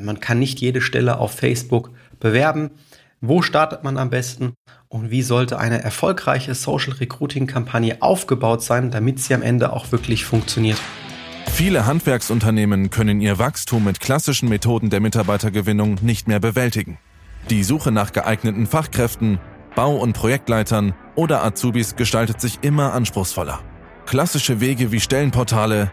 Man kann nicht jede Stelle auf Facebook bewerben. Wo startet man am besten? Und wie sollte eine erfolgreiche Social Recruiting Kampagne aufgebaut sein, damit sie am Ende auch wirklich funktioniert? Viele Handwerksunternehmen können ihr Wachstum mit klassischen Methoden der Mitarbeitergewinnung nicht mehr bewältigen. Die Suche nach geeigneten Fachkräften, Bau- und Projektleitern oder Azubis gestaltet sich immer anspruchsvoller. Klassische Wege wie Stellenportale,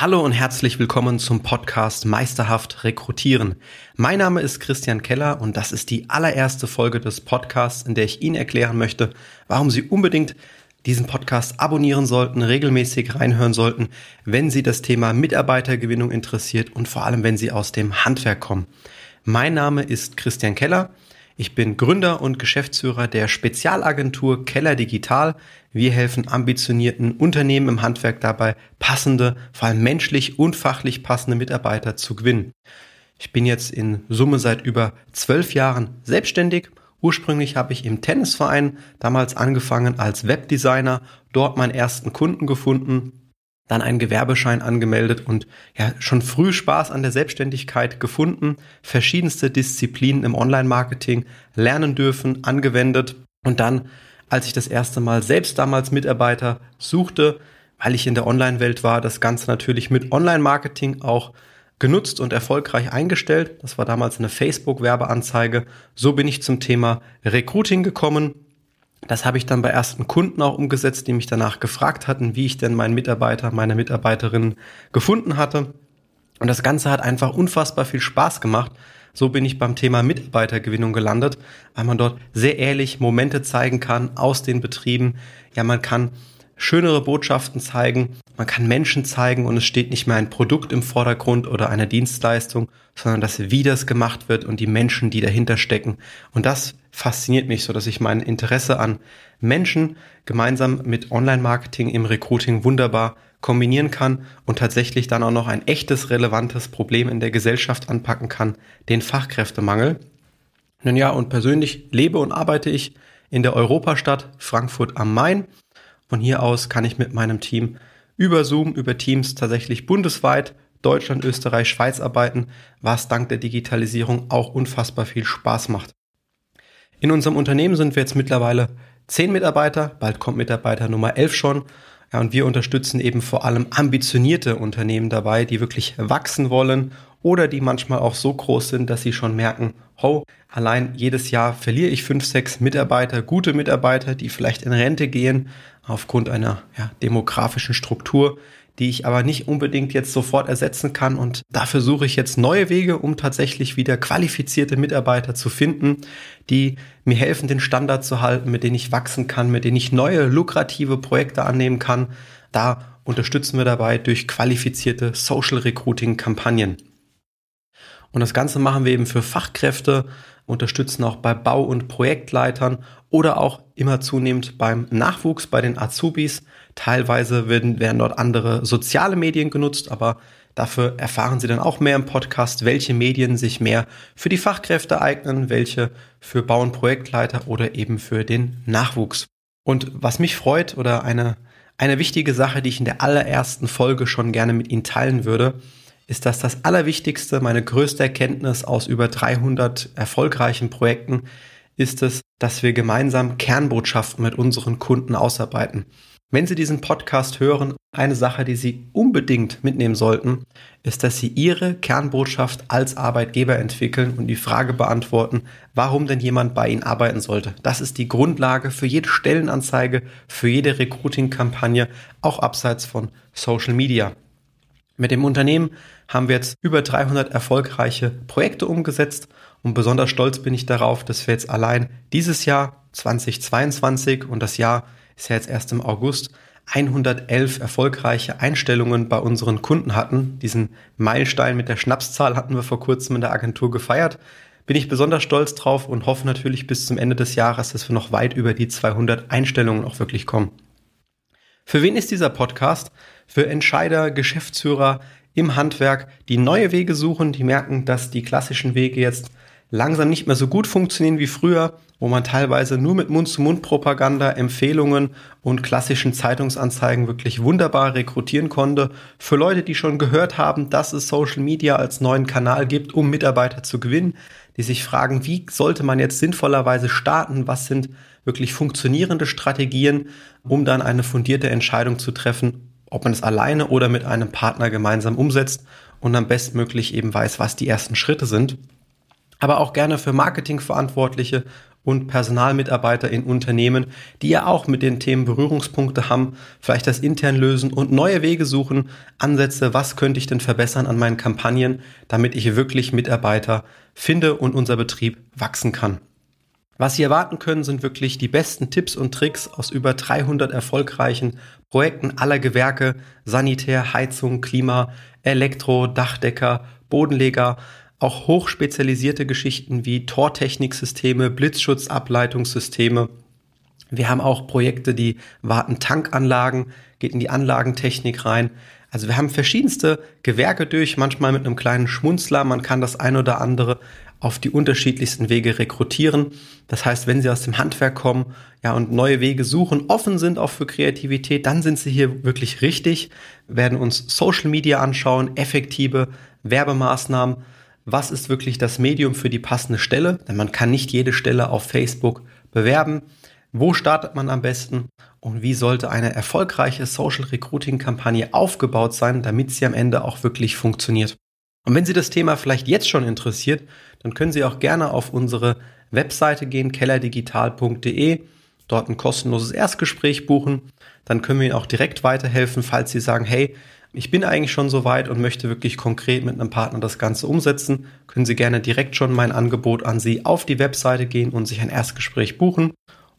Hallo und herzlich willkommen zum Podcast Meisterhaft Rekrutieren. Mein Name ist Christian Keller und das ist die allererste Folge des Podcasts, in der ich Ihnen erklären möchte, warum Sie unbedingt diesen Podcast abonnieren sollten, regelmäßig reinhören sollten, wenn Sie das Thema Mitarbeitergewinnung interessiert und vor allem, wenn Sie aus dem Handwerk kommen. Mein Name ist Christian Keller. Ich bin Gründer und Geschäftsführer der Spezialagentur Keller Digital. Wir helfen ambitionierten Unternehmen im Handwerk dabei, passende, vor allem menschlich und fachlich passende Mitarbeiter zu gewinnen. Ich bin jetzt in Summe seit über zwölf Jahren selbstständig. Ursprünglich habe ich im Tennisverein damals angefangen als Webdesigner, dort meinen ersten Kunden gefunden, dann einen Gewerbeschein angemeldet und ja schon früh Spaß an der Selbstständigkeit gefunden, verschiedenste Disziplinen im Online-Marketing lernen dürfen, angewendet und dann, als ich das erste Mal selbst damals Mitarbeiter suchte, weil ich in der Online-Welt war, das Ganze natürlich mit Online-Marketing auch genutzt und erfolgreich eingestellt. Das war damals eine Facebook-Werbeanzeige. So bin ich zum Thema Recruiting gekommen, das habe ich dann bei ersten Kunden auch umgesetzt, die mich danach gefragt hatten, wie ich denn meinen Mitarbeiter, meine Mitarbeiterin gefunden hatte. Und das Ganze hat einfach unfassbar viel Spaß gemacht. So bin ich beim Thema Mitarbeitergewinnung gelandet, weil man dort sehr ehrlich Momente zeigen kann aus den Betrieben. Ja, man kann schönere Botschaften zeigen, man kann Menschen zeigen und es steht nicht mehr ein Produkt im Vordergrund oder eine Dienstleistung, sondern das, wie das gemacht wird und die Menschen, die dahinter stecken. Und das fasziniert mich so, dass ich mein Interesse an Menschen gemeinsam mit Online-Marketing im Recruiting wunderbar kombinieren kann und tatsächlich dann auch noch ein echtes, relevantes Problem in der Gesellschaft anpacken kann, den Fachkräftemangel. Nun ja, und persönlich lebe und arbeite ich in der Europastadt Frankfurt am Main. Von hier aus kann ich mit meinem Team über Zoom, über Teams tatsächlich bundesweit Deutschland, Österreich, Schweiz arbeiten, was dank der Digitalisierung auch unfassbar viel Spaß macht. In unserem Unternehmen sind wir jetzt mittlerweile zehn Mitarbeiter, bald kommt Mitarbeiter Nummer elf schon. Ja, und wir unterstützen eben vor allem ambitionierte Unternehmen dabei, die wirklich wachsen wollen oder die manchmal auch so groß sind, dass sie schon merken, ho, allein jedes Jahr verliere ich fünf, sechs Mitarbeiter, gute Mitarbeiter, die vielleicht in Rente gehen aufgrund einer ja, demografischen Struktur, die ich aber nicht unbedingt jetzt sofort ersetzen kann. Und dafür suche ich jetzt neue Wege, um tatsächlich wieder qualifizierte Mitarbeiter zu finden, die mir helfen, den Standard zu halten, mit denen ich wachsen kann, mit denen ich neue, lukrative Projekte annehmen kann. Da unterstützen wir dabei durch qualifizierte Social Recruiting Kampagnen. Und das Ganze machen wir eben für Fachkräfte, unterstützen auch bei Bau- und Projektleitern oder auch immer zunehmend beim Nachwuchs, bei den Azubis. Teilweise werden, werden dort andere soziale Medien genutzt, aber dafür erfahren Sie dann auch mehr im Podcast, welche Medien sich mehr für die Fachkräfte eignen, welche für Bau- und Projektleiter oder eben für den Nachwuchs. Und was mich freut oder eine, eine wichtige Sache, die ich in der allerersten Folge schon gerne mit Ihnen teilen würde, ist dass das Allerwichtigste, meine größte Erkenntnis aus über 300 erfolgreichen Projekten, ist es, dass wir gemeinsam Kernbotschaften mit unseren Kunden ausarbeiten. Wenn Sie diesen Podcast hören, eine Sache, die Sie unbedingt mitnehmen sollten, ist, dass Sie Ihre Kernbotschaft als Arbeitgeber entwickeln und die Frage beantworten, warum denn jemand bei Ihnen arbeiten sollte. Das ist die Grundlage für jede Stellenanzeige, für jede Recruiting-Kampagne, auch abseits von Social Media. Mit dem Unternehmen haben wir jetzt über 300 erfolgreiche Projekte umgesetzt und besonders stolz bin ich darauf, dass wir jetzt allein dieses Jahr 2022 und das Jahr ist ja jetzt erst im August 111 erfolgreiche Einstellungen bei unseren Kunden hatten. Diesen Meilenstein mit der Schnapszahl hatten wir vor kurzem in der Agentur gefeiert. bin ich besonders stolz drauf und hoffe natürlich bis zum Ende des Jahres, dass wir noch weit über die 200 Einstellungen auch wirklich kommen. Für wen ist dieser Podcast? Für Entscheider, Geschäftsführer im Handwerk, die neue Wege suchen, die merken, dass die klassischen Wege jetzt langsam nicht mehr so gut funktionieren wie früher, wo man teilweise nur mit Mund-zu-Mund-Propaganda, Empfehlungen und klassischen Zeitungsanzeigen wirklich wunderbar rekrutieren konnte. Für Leute, die schon gehört haben, dass es Social Media als neuen Kanal gibt, um Mitarbeiter zu gewinnen, die sich fragen, wie sollte man jetzt sinnvollerweise starten, was sind wirklich funktionierende Strategien, um dann eine fundierte Entscheidung zu treffen, ob man es alleine oder mit einem Partner gemeinsam umsetzt und am bestmöglich eben weiß, was die ersten Schritte sind aber auch gerne für Marketingverantwortliche und Personalmitarbeiter in Unternehmen, die ja auch mit den Themen Berührungspunkte haben, vielleicht das intern lösen und neue Wege suchen, Ansätze, was könnte ich denn verbessern an meinen Kampagnen, damit ich wirklich Mitarbeiter finde und unser Betrieb wachsen kann. Was Sie erwarten können, sind wirklich die besten Tipps und Tricks aus über 300 erfolgreichen Projekten aller Gewerke, Sanitär, Heizung, Klima, Elektro, Dachdecker, Bodenleger, auch hochspezialisierte Geschichten wie Tortechniksysteme, Blitzschutzableitungssysteme. Wir haben auch Projekte, die warten Tankanlagen, geht in die Anlagentechnik rein. Also wir haben verschiedenste Gewerke durch, manchmal mit einem kleinen Schmunzler. Man kann das ein oder andere auf die unterschiedlichsten Wege rekrutieren. Das heißt, wenn Sie aus dem Handwerk kommen, ja, und neue Wege suchen, offen sind auch für Kreativität, dann sind Sie hier wirklich richtig, werden uns Social Media anschauen, effektive Werbemaßnahmen, was ist wirklich das Medium für die passende Stelle, denn man kann nicht jede Stelle auf Facebook bewerben. Wo startet man am besten und wie sollte eine erfolgreiche Social Recruiting Kampagne aufgebaut sein, damit sie am Ende auch wirklich funktioniert? Und wenn Sie das Thema vielleicht jetzt schon interessiert, dann können Sie auch gerne auf unsere Webseite gehen, kellerdigital.de, dort ein kostenloses Erstgespräch buchen. Dann können wir Ihnen auch direkt weiterhelfen, falls Sie sagen, hey, ich bin eigentlich schon so weit und möchte wirklich konkret mit einem Partner das Ganze umsetzen, können Sie gerne direkt schon mein Angebot an Sie auf die Webseite gehen und sich ein Erstgespräch buchen.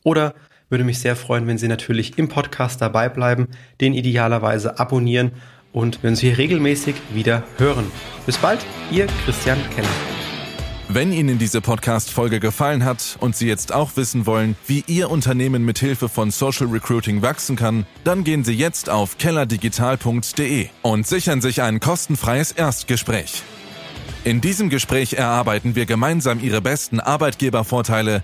Oder würde mich sehr freuen, wenn Sie natürlich im Podcast dabei bleiben, den idealerweise abonnieren und wenn Sie regelmäßig wieder hören. Bis bald, Ihr Christian Keller. Wenn Ihnen diese Podcast-Folge gefallen hat und Sie jetzt auch wissen wollen, wie Ihr Unternehmen mit Hilfe von Social Recruiting wachsen kann, dann gehen Sie jetzt auf kellerdigital.de und sichern sich ein kostenfreies Erstgespräch. In diesem Gespräch erarbeiten wir gemeinsam Ihre besten Arbeitgebervorteile